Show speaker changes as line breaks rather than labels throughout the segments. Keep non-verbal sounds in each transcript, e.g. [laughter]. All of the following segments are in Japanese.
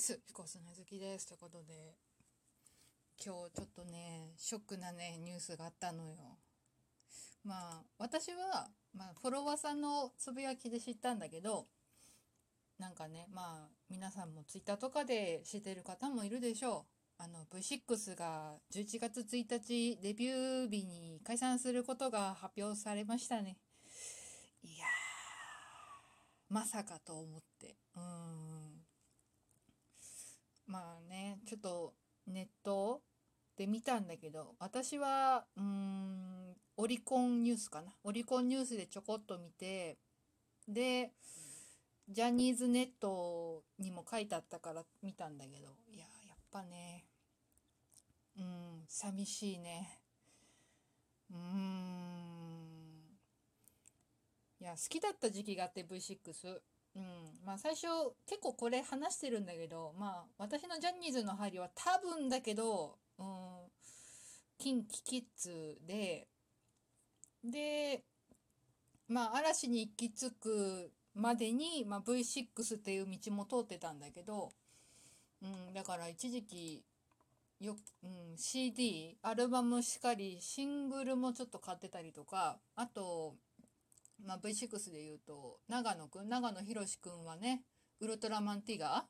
す。彦砂好きです。ということで、今日ちょっとね、ショックなね、ニュースがあったのよ。まあ、私は、まあ、フォロワーさんのつぶやきで知ったんだけど、なんかね、まあ、皆さんもツイッターとかで知ってる方もいるでしょう。あの、V6 が11月1日デビュー日に解散することが発表されましたね。いや、まさかと思って。うん。まあね、ちょっとネットで見たんだけど、私は、うん、オリコンニュースかな。オリコンニュースでちょこっと見て、で、ジャニーズネットにも書いてあったから見たんだけど、いや、やっぱね、うん、寂しいね。うん。いや、好きだった時期があって V6。うん。まあ、最初結構これ話してるんだけど、まあ、私のジャニーズの入りは多分だけど、うん、キンキキッズでで、まあ、嵐に行き着くまでに、まあ、V6 っていう道も通ってたんだけど、うん、だから一時期よ、うん、CD アルバムしかりシングルもちょっと買ってたりとかあとまあ、V6 で言うと長野くん長野博くんはねウルトラマンティガ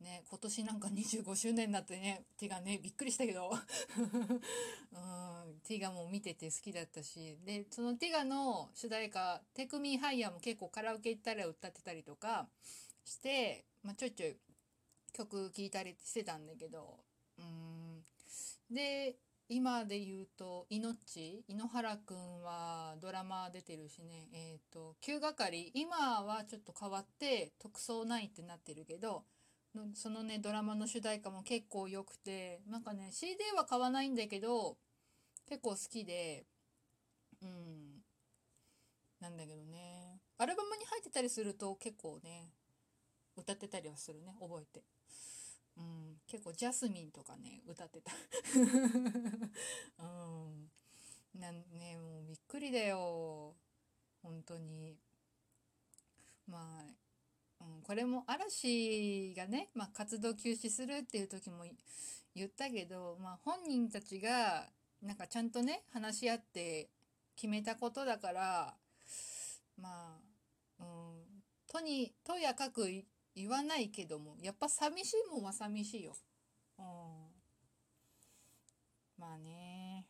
ー？ね今年なんか25周年になってねティガねびっくりしたけど。[laughs] うんティガも見てて好きだったし。でそのティガの主題歌「テクミーハイヤー」も結構カラオケ行ったら歌ってたりとかして、まあ、ちょいちょい曲聴いたりしてたんだけど。うん。で今で言うと、いのち、井ノ原くんはドラマ出てるしね、えっ、ー、と、旧係、今はちょっと変わって特捜9ってなってるけど、そのね、ドラマの主題歌も結構良くて、なんかね、CD は買わないんだけど、結構好きで、うん、なんだけどね、アルバムに入ってたりすると結構ね、歌ってたりはするね、覚えて。うん、結構ジャスミンとかね歌ってた。[laughs] うん。なんねもうびっくりだよ。本当に。まあ、うん、これも嵐がね、まあ、活動休止するっていう時も言ったけど、まあ、本人たちがなんかちゃんとね話し合って決めたことだからまあ、うん、とにとやかく言わないけどもやっぱ寂しいもんは寂しいよ。うん、まあね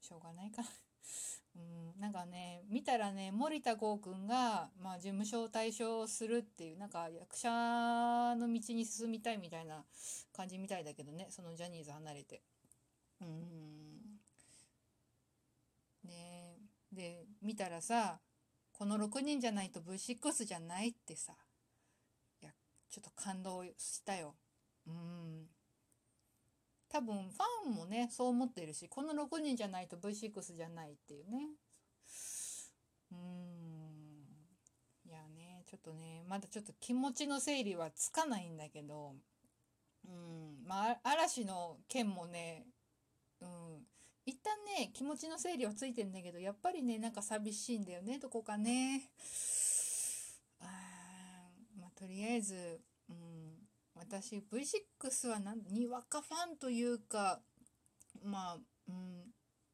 しょうがないかうん、なんかね見たらね森田剛君が、まあ、事務所を退所するっていうなんか役者の道に進みたいみたいな感じみたいだけどねそのジャニーズ離れて。うん。ね。で見たらさこの6人じゃないと V6 じゃないってさ。ちょっと感動したよ。うん。多分ファンもね、そう思ってるし、この6人じゃないと V6 じゃないっていうね。うん。いやね、ちょっとね、まだちょっと気持ちの整理はつかないんだけど、うん。まあ、嵐の件もね、うん。一旦ね、気持ちの整理はついてんだけど、やっぱりね、なんか寂しいんだよね、どこかね。とりあえず、うん、私 V6 はなにわかファンというかまあ、うん、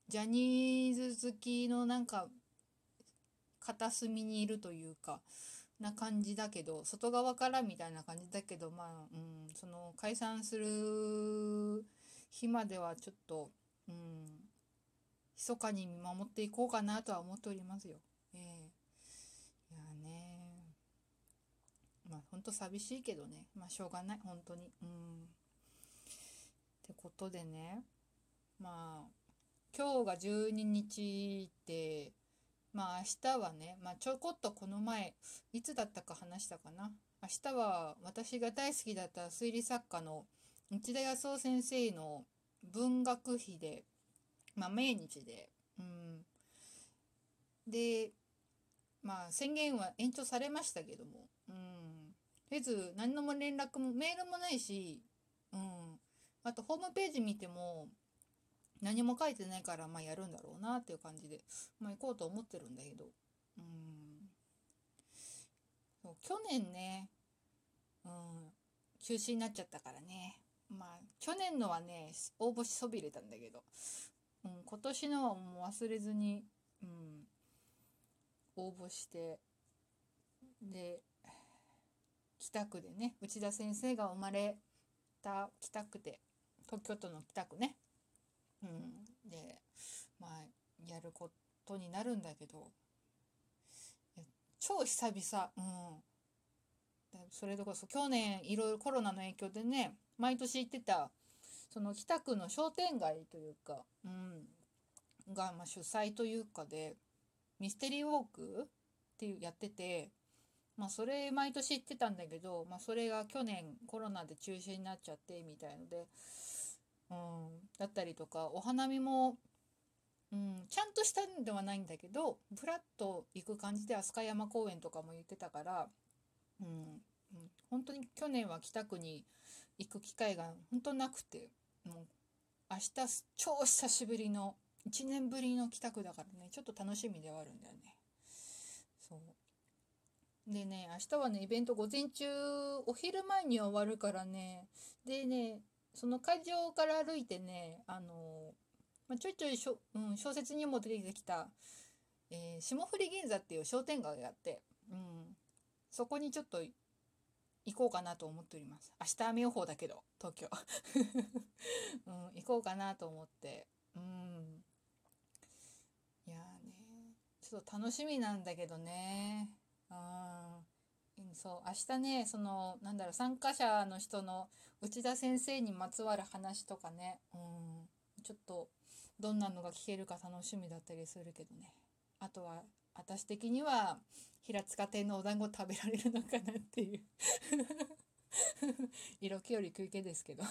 ジャニーズ好きのなんか片隅にいるというかな感じだけど外側からみたいな感じだけどまあ、うん、その解散する日まではちょっと、うん、密かに見守っていこうかなとは思っておりますよ。えー、いやねまあほんと寂しいけどね。まあしょうがない。本当に。うん。ってことでね。まあ今日が12日ってまあ明日はね、まあ、ちょこっとこの前いつだったか話したかな。明日は私が大好きだった推理作家の内田康夫先生の文学費で、まあ、命日で、うん、でまあ宣言は延長されましたけども、えず何のも連絡もメールもないし、うん、あとホームページ見ても何も書いてないからまあやるんだろうなっていう感じで、まあ、行こうと思ってるんだけど、うん、そう去年ね、うん、中止になっちゃったからね。まあ去年のはね応募しそびれたんだけど、うん、今年のはもう忘れずに、うん、応募してで北区でね内田先生が生まれた北区で東京都の北区ね、うん、でまあやることになるんだけど超久々。うん。それでこそ去年いろいろコロナの影響でね毎年行ってたその北区の商店街というか、うん、が、ま、主催というかでミステリーウォークっていうやっててまあそれ毎年行ってたんだけど、まあ、それが去年コロナで中止になっちゃってみたいので、うん、だったりとかお花見も、うん、ちゃんとしたんではないんだけどふらっと行く感じで飛鳥山公園とかも言ってたから、うん、うん、本当に去年は北区に行く機会が本当なくてもう明日超久しぶりの1年ぶりの帰宅だからねちょっと楽しみではあるんだよね。そう。でね明日はねイベント午前中お昼前に終わるからねでねその会場から歩いてねあの、まあ、ちょいちょいしょ、うん、小説にも出てきた、えー、霜降り銀座っていう商店街があって、うん、そこにちょっと行こうかなと思っております。明日雨予報だけど、東京。[laughs] うん、行こうかなと思って。うん。いやね、ちょっと楽しみなんだけどね。うん。そう、明日ね、その、なんだろう、参加者の人の内田先生にまつわる話とかね、うん。ちょっと、どんなのが聞けるか楽しみだったりするけどね。あとは、私的には平塚亭のお団子食べられるのかなっていう [laughs] 色気より食い気ですけど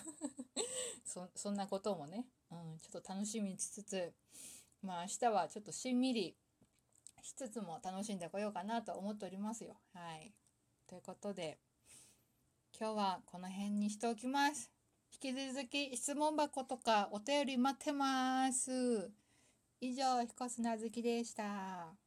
[laughs] そそんなこともね、うん、ちょっと楽しみつつまあ明日はちょっとしんみりしつつも楽しんでこようかなと思っておりますよ。はい。ということで今日はこの辺にしておきます。引き続き質問箱とかお便り待ってます。以上、彦砂月でした。